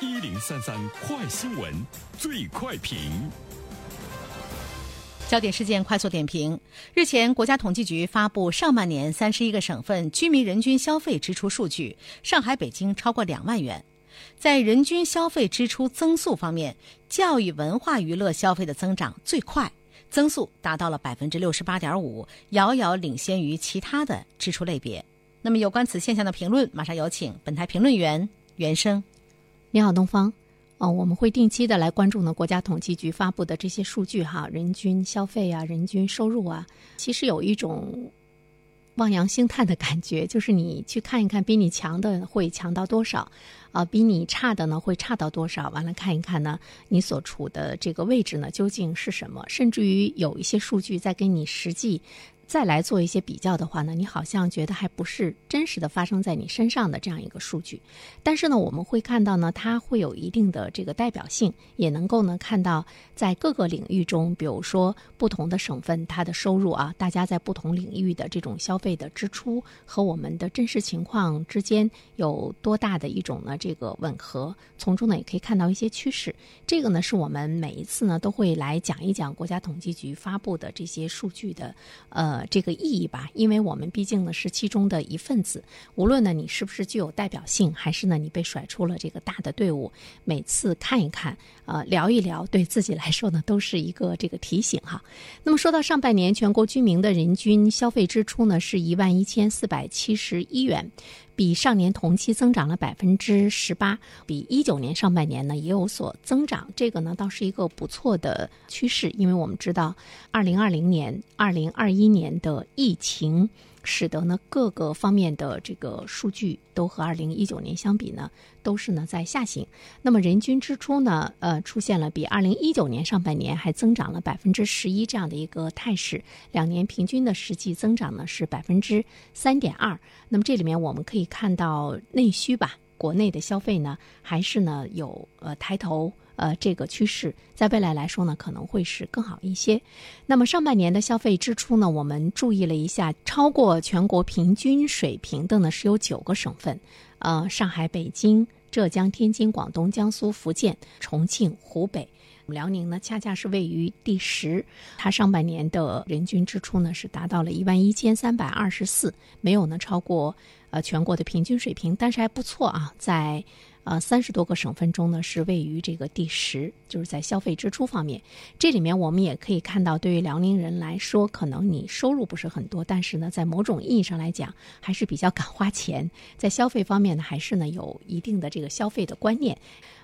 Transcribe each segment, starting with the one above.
一零三三快新闻，最快评。焦点事件快速点评：日前，国家统计局发布上半年三十一个省份居民人均消费支出数据，上海、北京超过两万元。在人均消费支出增速方面，教育、文化娱乐消费的增长最快，增速达到了百分之六十八点五，遥遥领先于其他的支出类别。那么，有关此现象的评论，马上有请本台评论员袁生。你好，东方。哦，我们会定期的来关注呢国家统计局发布的这些数据哈，人均消费啊，人均收入啊，其实有一种望洋兴叹的感觉，就是你去看一看，比你强的会强到多少，啊，比你差的呢会差到多少？完了看一看呢，你所处的这个位置呢究竟是什么？甚至于有一些数据在跟你实际。再来做一些比较的话呢，你好像觉得还不是真实的发生在你身上的这样一个数据，但是呢，我们会看到呢，它会有一定的这个代表性，也能够呢看到在各个领域中，比如说不同的省份它的收入啊，大家在不同领域的这种消费的支出和我们的真实情况之间有多大的一种呢这个吻合，从中呢也可以看到一些趋势。这个呢是我们每一次呢都会来讲一讲国家统计局发布的这些数据的，呃。这个意义吧，因为我们毕竟呢是其中的一份子，无论呢你是不是具有代表性，还是呢你被甩出了这个大的队伍，每次看一看，呃，聊一聊，对自己来说呢都是一个这个提醒哈。那么说到上半年全国居民的人均消费支出呢是一万一千四百七十一元。比上年同期增长了百分之十八，比一九年上半年呢也有所增长，这个呢倒是一个不错的趋势，因为我们知道，二零二零年、二零二一年的疫情。使得呢各个方面的这个数据都和二零一九年相比呢，都是呢在下行。那么人均支出呢，呃，出现了比二零一九年上半年还增长了百分之十一这样的一个态势。两年平均的实际增长呢是百分之三点二。那么这里面我们可以看到内需吧，国内的消费呢还是呢有呃抬头。呃，这个趋势在未来来说呢，可能会是更好一些。那么上半年的消费支出呢，我们注意了一下，超过全国平均水平的呢是有九个省份，呃，上海、北京、浙江、天津、广东、江苏、福建、重庆、湖北。辽宁呢，恰恰是位于第十，它上半年的人均支出呢是达到了一万一千三百二十四，没有呢超过呃全国的平均水平，但是还不错啊，在。呃，三十多个省份中呢，是位于这个第十，就是在消费支出方面。这里面我们也可以看到，对于辽宁人来说，可能你收入不是很多，但是呢，在某种意义上来讲，还是比较 敢花钱，在消费方面呢，还是呢有一定的这个消费的观念。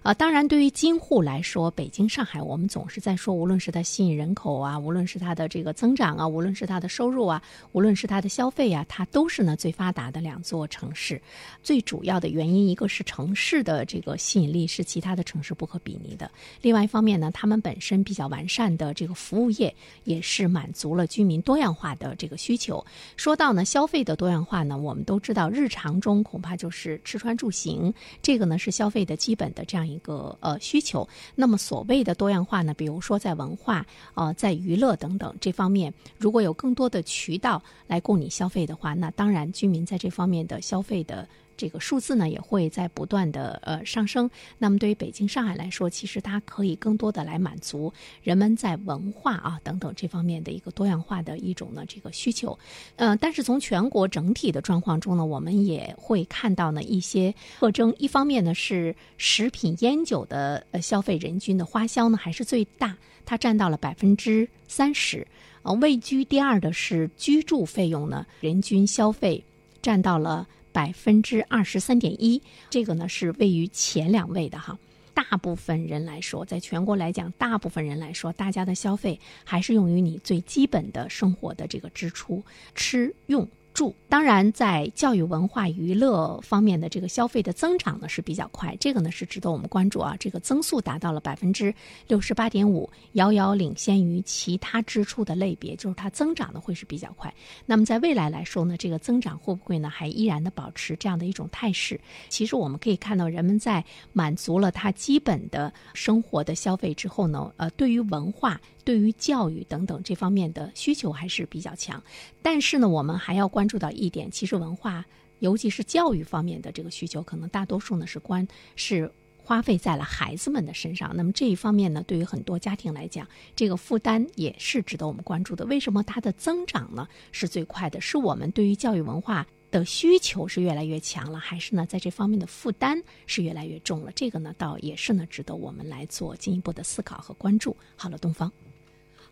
啊，当然，对于京沪来说，北京、上海，我们总是在说，无论是它吸引人口啊，无论是它的这个增长啊，无论是它的收入啊，无论是它的消费啊，它都是呢最发达的两座城市。最主要的原因，一个是城市的呃这个吸引力是其他的城市不可比拟的；另外一方面呢，他们本身比较完善的这个服务业，也是满足了居民多样化的这个需求。说到呢消费的多样化呢，我们都知道，日常中恐怕就是吃穿住行，这个呢是消费的基本的这样。一个呃需求，那么所谓的多样化呢，比如说在文化、呃在娱乐等等这方面，如果有更多的渠道来供你消费的话，那当然居民在这方面的消费的。这个数字呢也会在不断的呃上升。那么对于北京、上海来说，其实它可以更多的来满足人们在文化啊等等这方面的一个多样化的一种呢这个需求。呃，但是从全国整体的状况中呢，我们也会看到呢一些特征。一方面呢是食品烟酒的呃消费人均的花销呢还是最大，它占到了百分之三十。呃，位居第二的是居住费用呢，人均消费占到了。百分之二十三点一，这个呢是位于前两位的哈。大部分人来说，在全国来讲，大部分人来说，大家的消费还是用于你最基本的生活的这个支出，吃用。住当然，在教育、文化、娱乐方面的这个消费的增长呢是比较快，这个呢是值得我们关注啊。这个增速达到了百分之六十八点五，遥遥领先于其他支出的类别，就是它增长的会是比较快。那么在未来来说呢，这个增长会不会呢还依然的保持这样的一种态势？其实我们可以看到，人们在满足了他基本的生活的消费之后呢，呃，对于文化。对于教育等等这方面的需求还是比较强，但是呢，我们还要关注到一点，其实文化，尤其是教育方面的这个需求，可能大多数呢是关是花费在了孩子们的身上。那么这一方面呢，对于很多家庭来讲，这个负担也是值得我们关注的。为什么它的增长呢是最快的？是我们对于教育文化的需求是越来越强了，还是呢在这方面的负担是越来越重了？这个呢，倒也是呢值得我们来做进一步的思考和关注。好了，东方，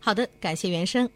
好的，感谢原声。